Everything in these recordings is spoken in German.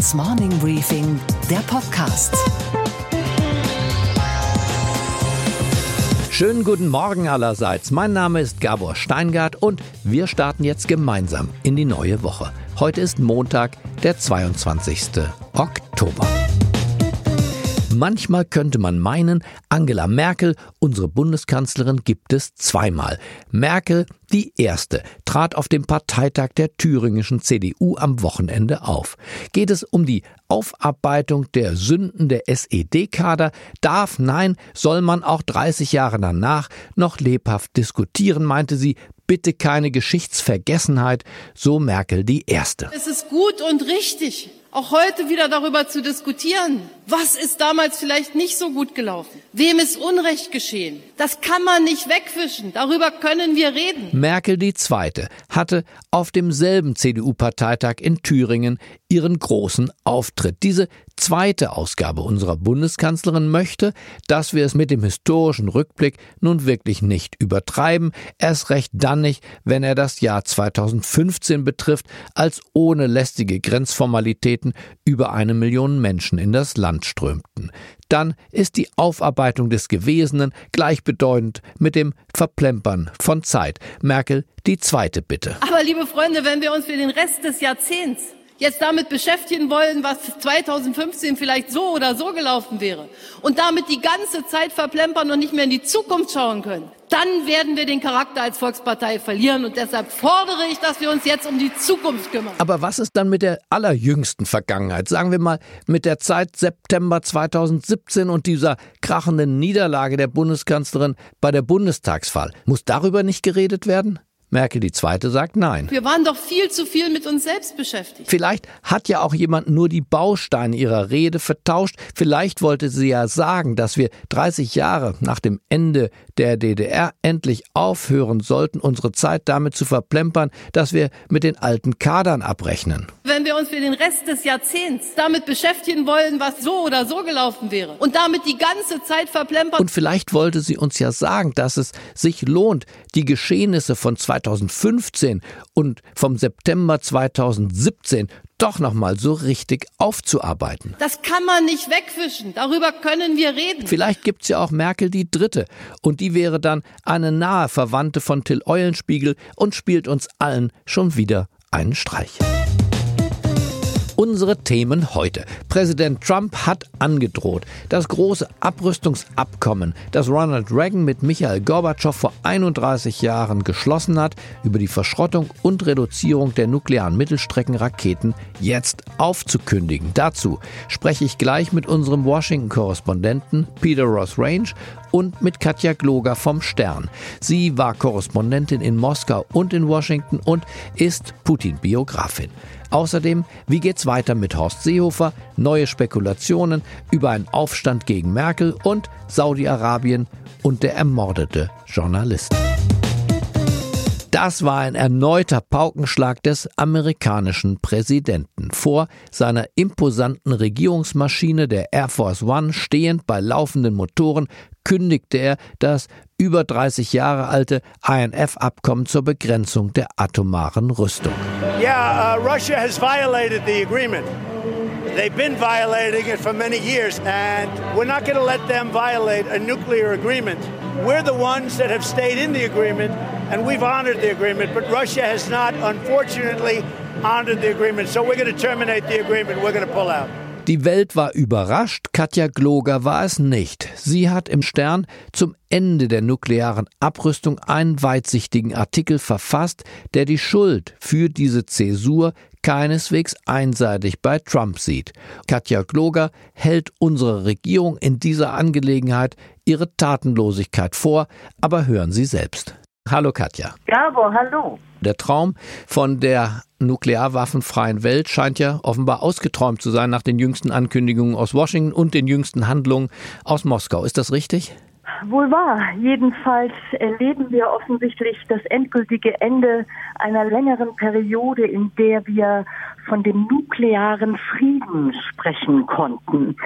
Handelsblatts Morning Briefing, der Podcast. Schönen guten Morgen allerseits. Mein Name ist Gabor Steingart und wir starten jetzt gemeinsam in die neue Woche. Heute ist Montag, der 22. Oktober. Manchmal könnte man meinen, Angela Merkel, unsere Bundeskanzlerin, gibt es zweimal. Merkel, die erste, trat auf dem Parteitag der thüringischen CDU am Wochenende auf. Geht es um die Aufarbeitung der Sünden der SED-Kader? Darf, nein, soll man auch 30 Jahre danach noch lebhaft diskutieren, meinte sie, bitte keine Geschichtsvergessenheit, so Merkel die erste. Es ist gut und richtig, auch heute wieder darüber zu diskutieren. Was ist damals vielleicht nicht so gut gelaufen? Wem ist Unrecht geschehen? Das kann man nicht wegwischen. Darüber können wir reden. Merkel Zweite hatte auf demselben CDU-Parteitag in Thüringen ihren großen Auftritt. Diese zweite Ausgabe unserer Bundeskanzlerin möchte, dass wir es mit dem historischen Rückblick nun wirklich nicht übertreiben, erst recht dann nicht, wenn er das Jahr 2015 betrifft, als ohne lästige Grenzformalitäten über eine Million Menschen in das Land strömten. Dann ist die Aufarbeitung des Gewesenen gleichbedeutend mit dem Verplempern von Zeit. Merkel die zweite Bitte. Aber liebe Freunde, wenn wir uns für den Rest des Jahrzehnts jetzt damit beschäftigen wollen, was 2015 vielleicht so oder so gelaufen wäre und damit die ganze Zeit verplempern und nicht mehr in die Zukunft schauen können, dann werden wir den Charakter als Volkspartei verlieren. Und deshalb fordere ich, dass wir uns jetzt um die Zukunft kümmern. Aber was ist dann mit der allerjüngsten Vergangenheit? Sagen wir mal mit der Zeit September 2017 und dieser krachenden Niederlage der Bundeskanzlerin bei der Bundestagswahl. Muss darüber nicht geredet werden? Merkel die Zweite sagt nein. Wir waren doch viel zu viel mit uns selbst beschäftigt. Vielleicht hat ja auch jemand nur die Bausteine ihrer Rede vertauscht. Vielleicht wollte sie ja sagen, dass wir 30 Jahre nach dem Ende der DDR endlich aufhören sollten, unsere Zeit damit zu verplempern, dass wir mit den alten Kadern abrechnen. Wenn wir uns für den Rest des Jahrzehnts damit beschäftigen wollen, was so oder so gelaufen wäre und damit die ganze Zeit verplempern. Und vielleicht wollte sie uns ja sagen, dass es sich lohnt, die Geschehnisse von 2015 und vom September 2017 doch noch mal so richtig aufzuarbeiten. Das kann man nicht wegwischen. Darüber können wir reden. Vielleicht gibt's ja auch Merkel die Dritte. Und die wäre dann eine nahe Verwandte von Till Eulenspiegel und spielt uns allen schon wieder einen Streich. Unsere Themen heute. Präsident Trump hat angedroht, das große Abrüstungsabkommen, das Ronald Reagan mit Michael Gorbatschow vor 31 Jahren geschlossen hat, über die Verschrottung und Reduzierung der nuklearen Mittelstreckenraketen jetzt aufzukündigen. Dazu spreche ich gleich mit unserem Washington-Korrespondenten Peter Ross Range und mit Katja Gloger vom Stern. Sie war Korrespondentin in Moskau und in Washington und ist Putin-Biografin. Außerdem, wie geht's weiter mit Horst Seehofer? Neue Spekulationen über einen Aufstand gegen Merkel und Saudi-Arabien und der ermordete Journalist. Das war ein erneuter Paukenschlag des amerikanischen Präsidenten. Vor seiner imposanten Regierungsmaschine der Air Force One stehend bei laufenden Motoren kündigte er das über 30 Jahre alte INF-Abkommen zur Begrenzung der atomaren Rüstung. Yeah, uh, Russia has violated the agreement. They've been violating it for many years, and we're not going to let them violate a nuclear agreement. We're the ones that have stayed in the agreement, and we've honored the agreement, but Russia has not, unfortunately, honored the agreement. So we're going to terminate the agreement. We're going to pull out. Die Welt war überrascht, Katja Gloger war es nicht. Sie hat im Stern zum Ende der nuklearen Abrüstung einen weitsichtigen Artikel verfasst, der die Schuld für diese Zäsur keineswegs einseitig bei Trump sieht. Katja Gloger hält unsere Regierung in dieser Angelegenheit ihre Tatenlosigkeit vor, aber hören Sie selbst. Hallo Katja. Gabo, hallo. Der Traum von der nuklearwaffenfreien Welt scheint ja offenbar ausgeträumt zu sein nach den jüngsten Ankündigungen aus Washington und den jüngsten Handlungen aus Moskau. Ist das richtig? Wohl wahr. Jedenfalls erleben wir offensichtlich das endgültige Ende einer längeren Periode, in der wir von dem nuklearen Frieden sprechen konnten.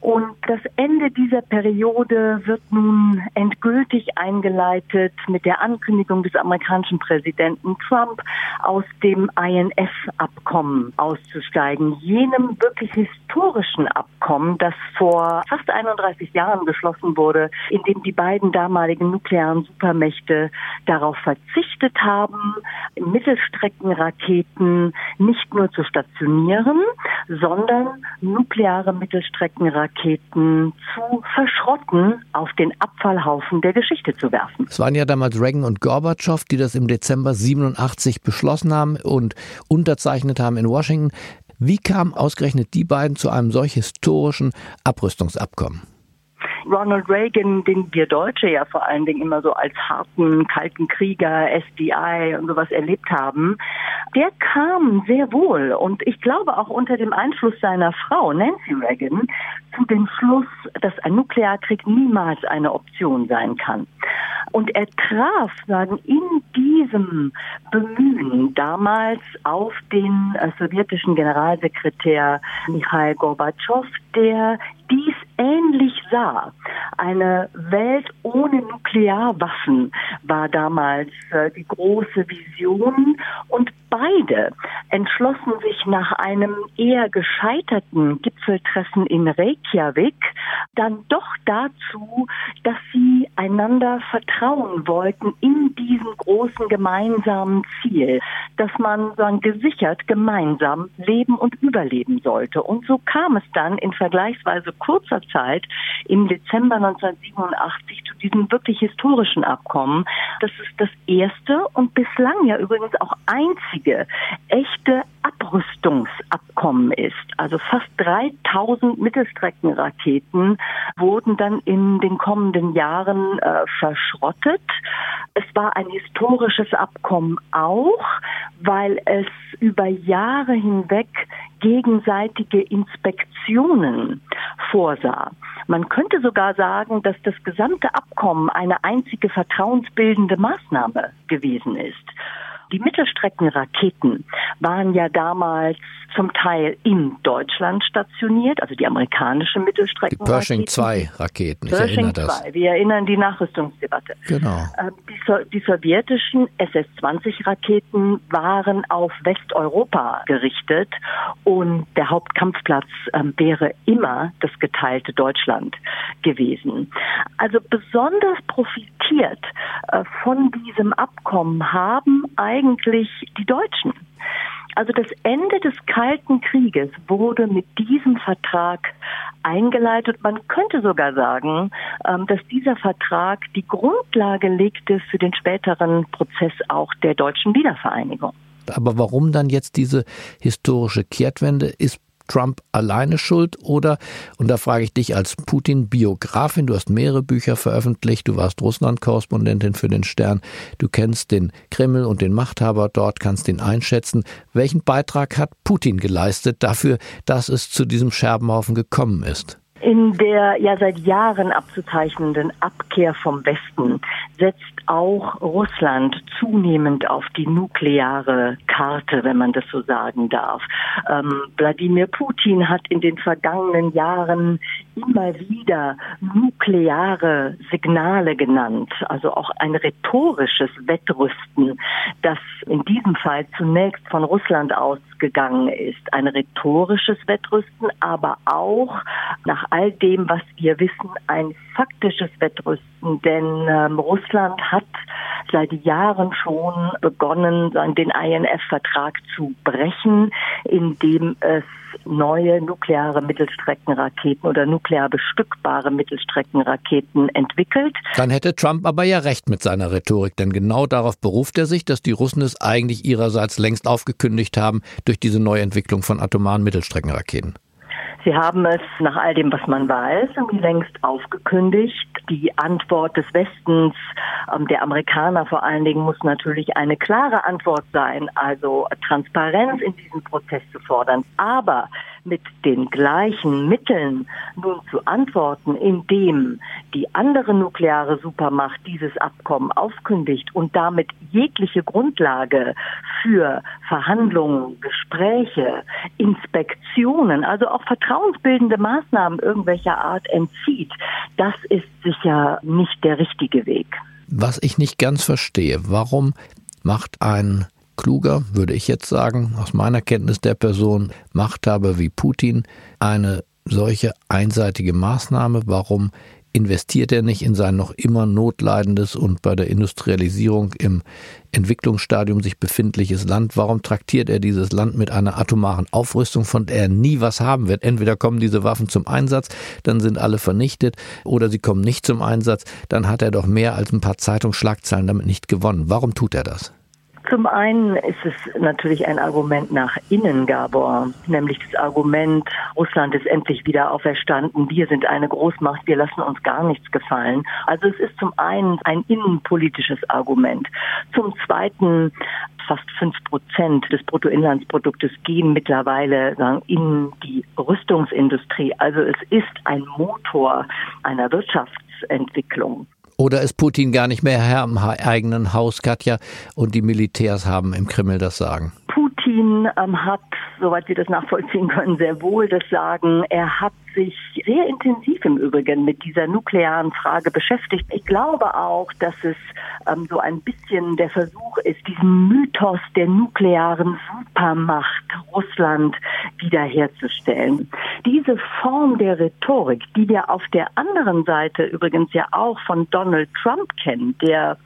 Und das Ende dieser Periode wird nun endgültig eingeleitet mit der Ankündigung des amerikanischen Präsidenten Trump aus dem INF-Abkommen auszusteigen, jenem wirklich historischen Abkommen, das vor fast 31 Jahren geschlossen wurde, in dem die beiden damaligen nuklearen Supermächte darauf verzichtet haben, Mittelstreckenraketen nicht nur zu stationieren, sondern nukleare Mittelstreckenraketen zu verschrotten, auf den Abfallhaufen der Geschichte zu werfen. Es waren ja damals Reagan und Gorbatschow, die das im Dezember 87 beschlossen haben und unterzeichnet haben in Washington. Wie kamen ausgerechnet die beiden zu einem solch historischen Abrüstungsabkommen? Ronald Reagan, den wir Deutsche ja vor allen Dingen immer so als harten, kalten Krieger, SDI und sowas erlebt haben, der kam sehr wohl und ich glaube auch unter dem Einfluss seiner Frau Nancy Reagan zu dem Schluss, dass ein Nuklearkrieg niemals eine Option sein kann. Und er traf sagen, in diesem Bemühen damals auf den äh, sowjetischen Generalsekretär Michail Gorbatschow, der dies ähnlich sah. Eine Welt ohne Nuklearwaffen war damals äh, die große Vision und beide entschlossen sich nach einem eher gescheiterten Gipfeltreffen in Reykjavik dann doch dazu, dass sie einander vertrauen wollten in diesem großen gemeinsamen Ziel, dass man dann gesichert gemeinsam leben und überleben sollte. Und so kam es dann in vergleichsweise kurzer Zeit im Dezember 1987 zu diesem wirklich historischen Abkommen. Das ist das erste und bislang ja übrigens auch einzige echte Abrüstungsabkommen ist. Also fast 3000 Mittelstreckenraketen wurden dann in den kommenden Jahren äh, verschrottet. Es war ein historisches Abkommen auch, weil es über Jahre hinweg gegenseitige Inspektionen vorsah. Man könnte sogar sagen, dass das gesamte Abkommen eine einzige vertrauensbildende Maßnahme gewesen ist. Die Mittelstreckenraketen waren ja damals zum Teil in Deutschland stationiert, also die amerikanische Mittelstreckenraketen. Die Pershing 2 Raketen, ich Pershing erinnere das. 2. Wir erinnern die Nachrüstungsdebatte. Genau. Ähm, die, so die sowjetischen SS-20 Raketen waren auf Westeuropa gerichtet und der Hauptkampfplatz ähm, wäre immer das geteilte Deutschland gewesen. Also besonders profitiert äh, von diesem Abkommen haben eigentlich die Deutschen. Also das Ende des Kalten Krieges wurde mit diesem Vertrag eingeleitet. Man könnte sogar sagen, ähm, dass dieser Vertrag die Grundlage legte für den späteren Prozess auch der deutschen Wiedervereinigung. Aber warum dann jetzt diese historische Kehrtwende? Ist Trump alleine schuld oder, und da frage ich dich als Putin-Biografin, du hast mehrere Bücher veröffentlicht, du warst Russland-Korrespondentin für den Stern, du kennst den Kreml und den Machthaber dort, kannst ihn einschätzen. Welchen Beitrag hat Putin geleistet dafür, dass es zu diesem Scherbenhaufen gekommen ist? In der ja seit Jahren abzuzeichnenden Abkehr vom Westen setzt auch Russland zunehmend auf die nukleare Karte, wenn man das so sagen darf. Ähm, Wladimir Putin hat in den vergangenen Jahren immer wieder nukleare Signale genannt, also auch ein rhetorisches Wettrüsten, das in diesem Fall zunächst von Russland ausgegangen ist. Ein rhetorisches Wettrüsten, aber auch nach all dem, was wir wissen, ein faktisches Wettrüsten, denn ähm, Russland hat seit Jahren schon begonnen, den INF-Vertrag zu brechen, indem es neue nukleare Mittelstreckenraketen oder nuklear bestückbare Mittelstreckenraketen entwickelt. Dann hätte Trump aber ja recht mit seiner Rhetorik, denn genau darauf beruft er sich, dass die Russen es eigentlich ihrerseits längst aufgekündigt haben durch diese Neuentwicklung von atomaren Mittelstreckenraketen. Sie haben es nach all dem, was man weiß, längst aufgekündigt. Die Antwort des Westens, ähm, der Amerikaner vor allen Dingen, muss natürlich eine klare Antwort sein, also Transparenz in diesem Prozess zu fordern. Aber mit den gleichen Mitteln nun zu antworten, indem die andere nukleare Supermacht dieses Abkommen aufkündigt und damit jegliche Grundlage für Verhandlungen, Gespräche, Inspektionen, also auch vertrauensbildende Maßnahmen irgendwelcher Art entzieht, das ist sicher nicht der richtige Weg. Was ich nicht ganz verstehe, warum macht ein kluger, würde ich jetzt sagen, aus meiner Kenntnis der Person, Machthaber wie Putin eine solche einseitige Maßnahme? Warum investiert er nicht in sein noch immer notleidendes und bei der Industrialisierung im Entwicklungsstadium sich befindliches Land? Warum traktiert er dieses Land mit einer atomaren Aufrüstung, von der er nie was haben wird? Entweder kommen diese Waffen zum Einsatz, dann sind alle vernichtet, oder sie kommen nicht zum Einsatz, dann hat er doch mehr als ein paar Zeitungsschlagzeilen damit nicht gewonnen. Warum tut er das? Zum einen ist es natürlich ein Argument nach innen, Gabor, nämlich das Argument, Russland ist endlich wieder auferstanden, wir sind eine Großmacht, wir lassen uns gar nichts gefallen. Also es ist zum einen ein innenpolitisches Argument. Zum zweiten fast fünf Prozent des Bruttoinlandsproduktes gehen mittlerweile in die Rüstungsindustrie. Also es ist ein Motor einer Wirtschaftsentwicklung. Oder ist Putin gar nicht mehr Herr im eigenen Haus, Katja, und die Militärs haben im Kreml das Sagen? Putin ähm, hat, soweit Sie das nachvollziehen können, sehr wohl das Sagen. Er hat sich sehr intensiv im Übrigen mit dieser nuklearen Frage beschäftigt. Ich glaube auch, dass es ähm, so ein bisschen der Versuch ist, diesen Mythos der nuklearen Supermacht Russland wiederherzustellen. Diese Form der Rhetorik, die wir auf der anderen Seite übrigens ja auch von Donald Trump kennen, der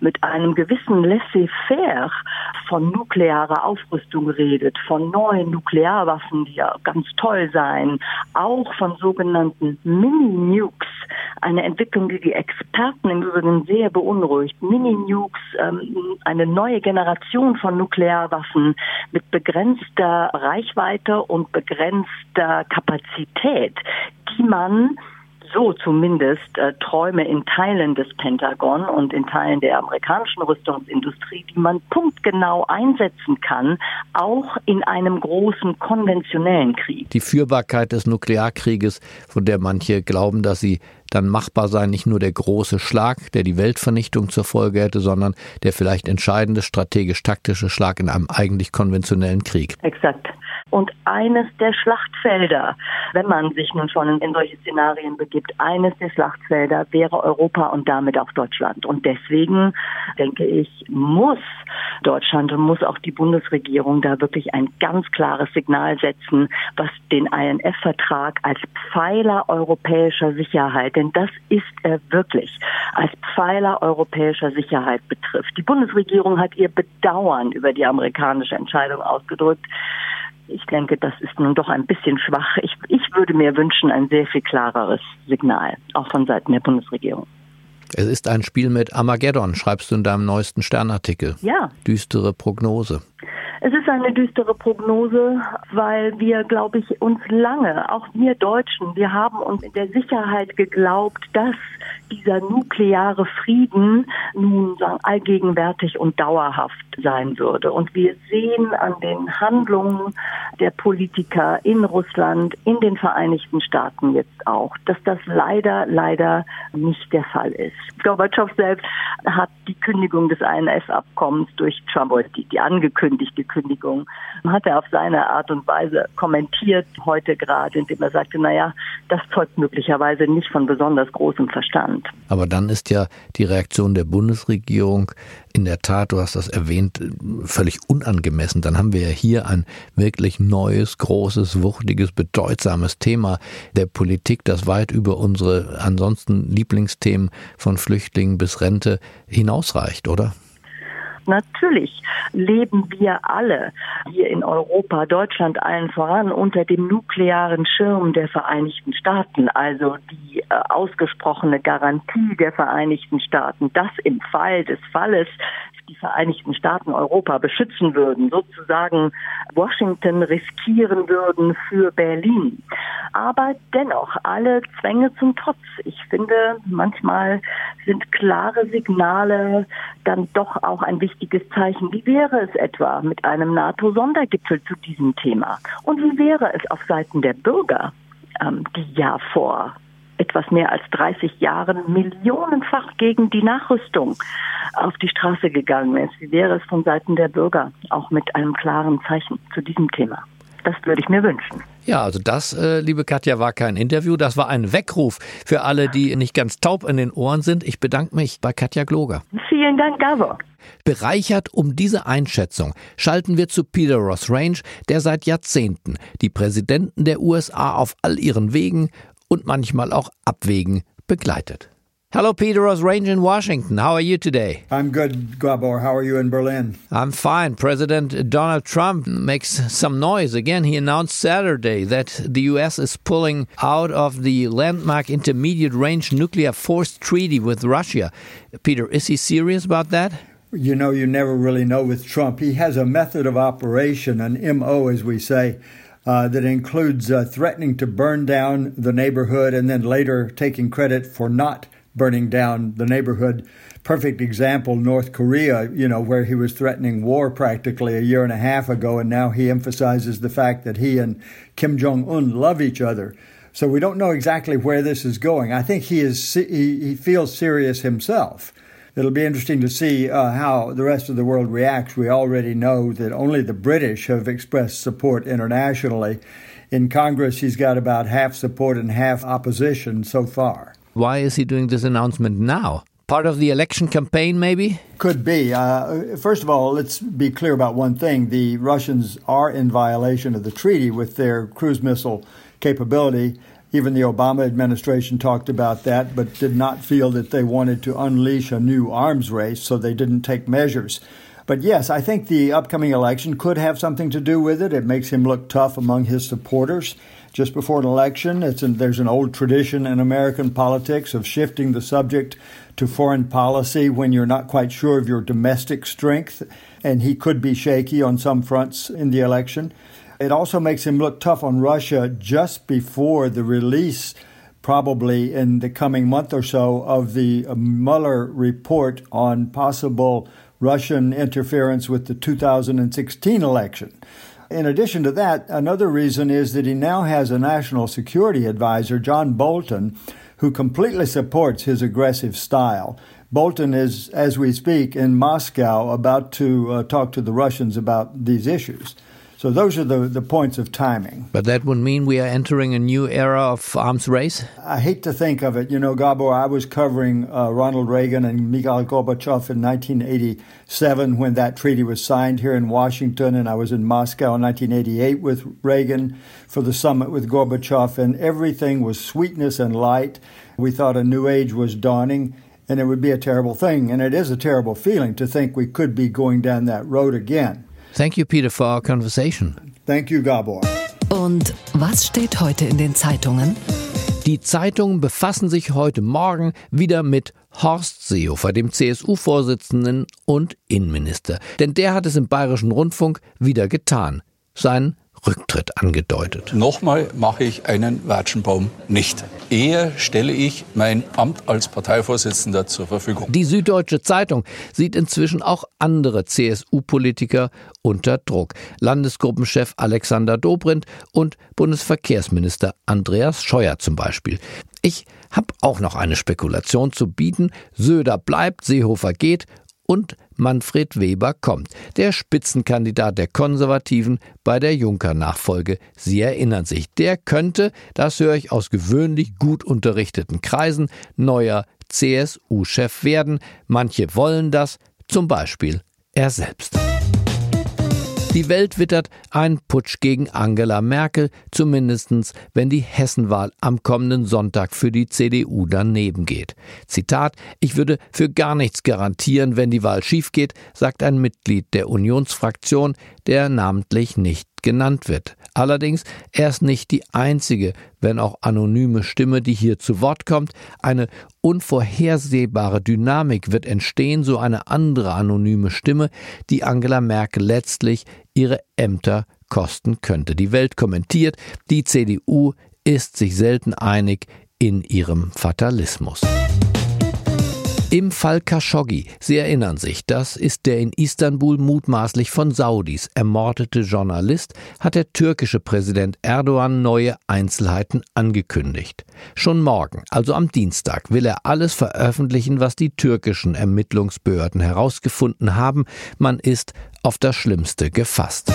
mit einem gewissen laissez-faire von nuklearer Aufrüstung redet, von neuen Nuklearwaffen, die ja ganz toll seien, auch von sogenannten Mini-Nukes, eine Entwicklung, die die Experten im Übrigen sehr beunruhigt. Mini-Nukes, ähm, eine neue Generation von Nuklearwaffen mit begrenzter Reichweite und begrenzter Kapazität, die man so zumindest äh, Träume in Teilen des Pentagon und in Teilen der amerikanischen Rüstungsindustrie, die man punktgenau einsetzen kann, auch in einem großen konventionellen Krieg. Die Führbarkeit des Nuklearkrieges, von der manche glauben, dass sie dann machbar sei, nicht nur der große Schlag, der die Weltvernichtung zur Folge hätte, sondern der vielleicht entscheidende strategisch-taktische Schlag in einem eigentlich konventionellen Krieg. Exakt und eines der Schlachtfelder, wenn man sich nun schon in solche Szenarien begibt, eines der Schlachtfelder wäre Europa und damit auch Deutschland. Und deswegen denke ich, muss Deutschland und muss auch die Bundesregierung da wirklich ein ganz klares Signal setzen, was den INF-Vertrag als Pfeiler europäischer Sicherheit, denn das ist er wirklich, als Pfeiler europäischer Sicherheit betrifft. Die Bundesregierung hat ihr Bedauern über die amerikanische Entscheidung ausgedrückt. Ich denke, das ist nun doch ein bisschen schwach. Ich, ich würde mir wünschen, ein sehr viel klareres Signal, auch von Seiten der Bundesregierung. Es ist ein Spiel mit Armageddon, schreibst du in deinem neuesten Sternartikel. Ja. Düstere Prognose. Es ist eine düstere Prognose, weil wir, glaube ich, uns lange, auch wir Deutschen, wir haben uns in der Sicherheit geglaubt, dass dieser nukleare Frieden nun sagen, allgegenwärtig und dauerhaft sein würde. Und wir sehen an den Handlungen der Politiker in Russland, in den Vereinigten Staaten jetzt auch, dass das leider, leider nicht der Fall ist. Gorbatschow selbst hat die Kündigung des INF-Abkommens durch Trump, die, die angekündigte Kündigung, hat er auf seine Art und Weise kommentiert, heute gerade, indem er sagte, naja, das zeugt möglicherweise nicht von besonders großem Verstand. Aber dann ist ja die Reaktion der Bundesregierung in der Tat, du hast das erwähnt, völlig unangemessen. Dann haben wir ja hier ein wirklich neues, großes, wuchtiges, bedeutsames Thema der Politik, das weit über unsere ansonsten Lieblingsthemen von Flüchtlingen bis Rente hinausreicht, oder? Natürlich leben wir alle hier in Europa, Deutschland allen voran, unter dem nuklearen Schirm der Vereinigten Staaten, also die äh, ausgesprochene Garantie der Vereinigten Staaten, dass im Fall des Falles die Vereinigten Staaten Europa beschützen würden, sozusagen Washington riskieren würden für Berlin. Aber dennoch, alle Zwänge zum Trotz. Ich finde, manchmal sind klare Signale dann doch auch ein wichtiges Zeichen. Wie wäre es etwa mit einem NATO-Sondergipfel zu diesem Thema? Und wie wäre es auf Seiten der Bürger, ähm, die ja vor etwas mehr als 30 Jahren millionenfach gegen die Nachrüstung auf die Straße gegangen ist. Wie wäre es von Seiten der Bürger auch mit einem klaren Zeichen zu diesem Thema? Das würde ich mir wünschen. Ja, also das, äh, liebe Katja, war kein Interview, das war ein Weckruf für alle, die nicht ganz taub in den Ohren sind. Ich bedanke mich bei Katja Gloger. Vielen Dank, Gabor. Bereichert um diese Einschätzung schalten wir zu Peter Ross Range, der seit Jahrzehnten die Präsidenten der USA auf all ihren Wegen und manchmal auch Abwägen begleitet. Hello, Peter Ross Range in Washington. How are you today? I'm good, Gabor. How are you in Berlin? I'm fine. President Donald Trump makes some noise. Again, he announced Saturday that the U.S. is pulling out of the landmark intermediate range nuclear force treaty with Russia. Peter, is he serious about that? You know, you never really know with Trump. He has a method of operation, an MO, as we say, uh, that includes uh, threatening to burn down the neighborhood and then later taking credit for not burning down the neighborhood. Perfect example, North Korea, you know, where he was threatening war practically a year and a half ago, and now he emphasizes the fact that he and Kim Jong Un love each other. So we don't know exactly where this is going. I think he is he, he feels serious himself. It'll be interesting to see uh, how the rest of the world reacts. We already know that only the British have expressed support internationally. In Congress, he's got about half support and half opposition so far. Why is he doing this announcement now? Part of the election campaign, maybe? Could be. Uh, first of all, let's be clear about one thing. The Russians are in violation of the treaty with their cruise missile capability. Even the Obama administration talked about that, but did not feel that they wanted to unleash a new arms race, so they didn't take measures. But yes, I think the upcoming election could have something to do with it. It makes him look tough among his supporters. Just before an election, an, there's an old tradition in American politics of shifting the subject to foreign policy when you're not quite sure of your domestic strength, and he could be shaky on some fronts in the election. It also makes him look tough on Russia just before the release, probably in the coming month or so, of the Mueller report on possible Russian interference with the 2016 election. In addition to that, another reason is that he now has a national security advisor, John Bolton, who completely supports his aggressive style. Bolton is, as we speak, in Moscow about to uh, talk to the Russians about these issues. So those are the, the points of timing. But that would mean we are entering a new era of arms race? I hate to think of it. You know, Gabor, I was covering uh, Ronald Reagan and Mikhail Gorbachev in 1987 when that treaty was signed here in Washington, and I was in Moscow in 1988 with Reagan for the summit with Gorbachev, and everything was sweetness and light. We thought a new age was dawning and it would be a terrible thing. And it is a terrible feeling to think we could be going down that road again. Thank you, Peter, for our conversation. Thank you, Gabor. Und was steht heute in den Zeitungen? Die Zeitungen befassen sich heute Morgen wieder mit Horst Seehofer, dem CSU-Vorsitzenden und Innenminister. Denn der hat es im Bayerischen Rundfunk wieder getan. Seinen Rücktritt angedeutet. Nochmal mache ich einen Watschenbaum nicht. Eher stelle ich mein Amt als Parteivorsitzender zur Verfügung. Die Süddeutsche Zeitung sieht inzwischen auch andere CSU-Politiker unter Druck. Landesgruppenchef Alexander Dobrindt und Bundesverkehrsminister Andreas Scheuer zum Beispiel. Ich habe auch noch eine Spekulation zu bieten. Söder bleibt, Seehofer geht und Manfred Weber kommt, der Spitzenkandidat der Konservativen bei der Juncker-Nachfolge. Sie erinnern sich, der könnte, das höre ich aus gewöhnlich gut unterrichteten Kreisen, neuer CSU-Chef werden. Manche wollen das, zum Beispiel er selbst. Die Welt wittert einen Putsch gegen Angela Merkel, zumindestens wenn die Hessenwahl am kommenden Sonntag für die CDU daneben geht. Zitat, ich würde für gar nichts garantieren, wenn die Wahl schief geht, sagt ein Mitglied der Unionsfraktion, der namentlich nicht genannt wird. Allerdings, er ist nicht die einzige, wenn auch anonyme Stimme, die hier zu Wort kommt. Eine unvorhersehbare Dynamik wird entstehen, so eine andere anonyme Stimme, die Angela Merkel letztlich ihre Ämter kosten könnte. Die Welt kommentiert, die CDU ist sich selten einig in ihrem Fatalismus. Im Fall Khashoggi, Sie erinnern sich, das ist der in Istanbul mutmaßlich von Saudis ermordete Journalist, hat der türkische Präsident Erdogan neue Einzelheiten angekündigt. Schon morgen, also am Dienstag, will er alles veröffentlichen, was die türkischen Ermittlungsbehörden herausgefunden haben. Man ist auf das Schlimmste gefasst.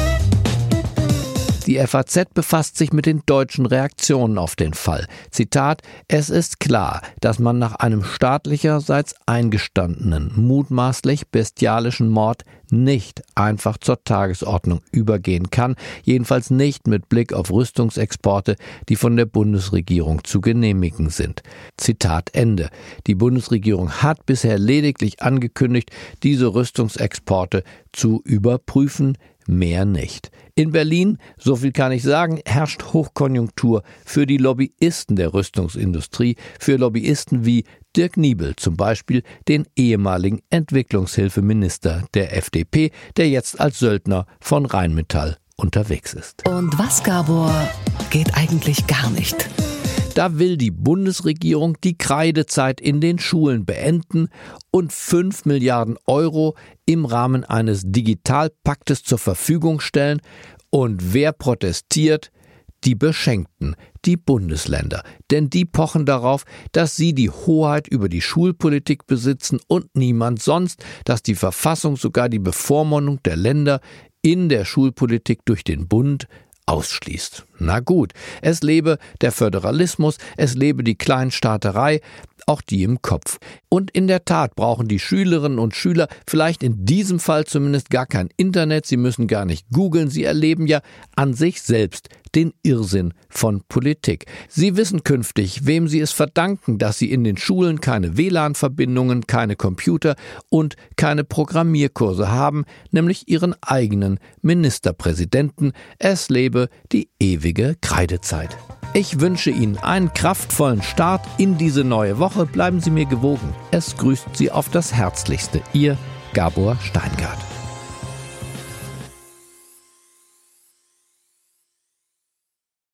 Die FAZ befasst sich mit den deutschen Reaktionen auf den Fall. Zitat, es ist klar, dass man nach einem staatlicherseits eingestandenen, mutmaßlich bestialischen Mord nicht einfach zur Tagesordnung übergehen kann, jedenfalls nicht mit Blick auf Rüstungsexporte, die von der Bundesregierung zu genehmigen sind. Zitat Ende. Die Bundesregierung hat bisher lediglich angekündigt, diese Rüstungsexporte zu überprüfen, mehr nicht. In Berlin, so viel kann ich sagen, herrscht Hochkonjunktur für die Lobbyisten der Rüstungsindustrie, für Lobbyisten wie Dirk Niebel zum Beispiel, den ehemaligen Entwicklungshilfeminister der FDP, der jetzt als Söldner von Rheinmetall unterwegs ist. Und was, Gabor, geht eigentlich gar nicht? Da will die Bundesregierung die Kreidezeit in den Schulen beenden und 5 Milliarden Euro im Rahmen eines Digitalpaktes zur Verfügung stellen. Und wer protestiert? Die Beschenkten, die Bundesländer. Denn die pochen darauf, dass sie die Hoheit über die Schulpolitik besitzen und niemand sonst, dass die Verfassung sogar die Bevormundung der Länder in der Schulpolitik durch den Bund ausschließt. Na gut, es lebe der Föderalismus, es lebe die Kleinstaaterei, auch die im Kopf. Und in der Tat brauchen die Schülerinnen und Schüler vielleicht in diesem Fall zumindest gar kein Internet, sie müssen gar nicht googeln, sie erleben ja an sich selbst den Irrsinn von Politik. Sie wissen künftig, wem sie es verdanken, dass sie in den Schulen keine WLAN-Verbindungen, keine Computer und keine Programmierkurse haben, nämlich ihren eigenen Ministerpräsidenten. Es lebe die ewige Kreidezeit. Ich wünsche Ihnen einen kraftvollen Start in diese neue Woche. Bleiben Sie mir gewogen. Es grüßt Sie auf das Herzlichste. Ihr Gabor Steingart.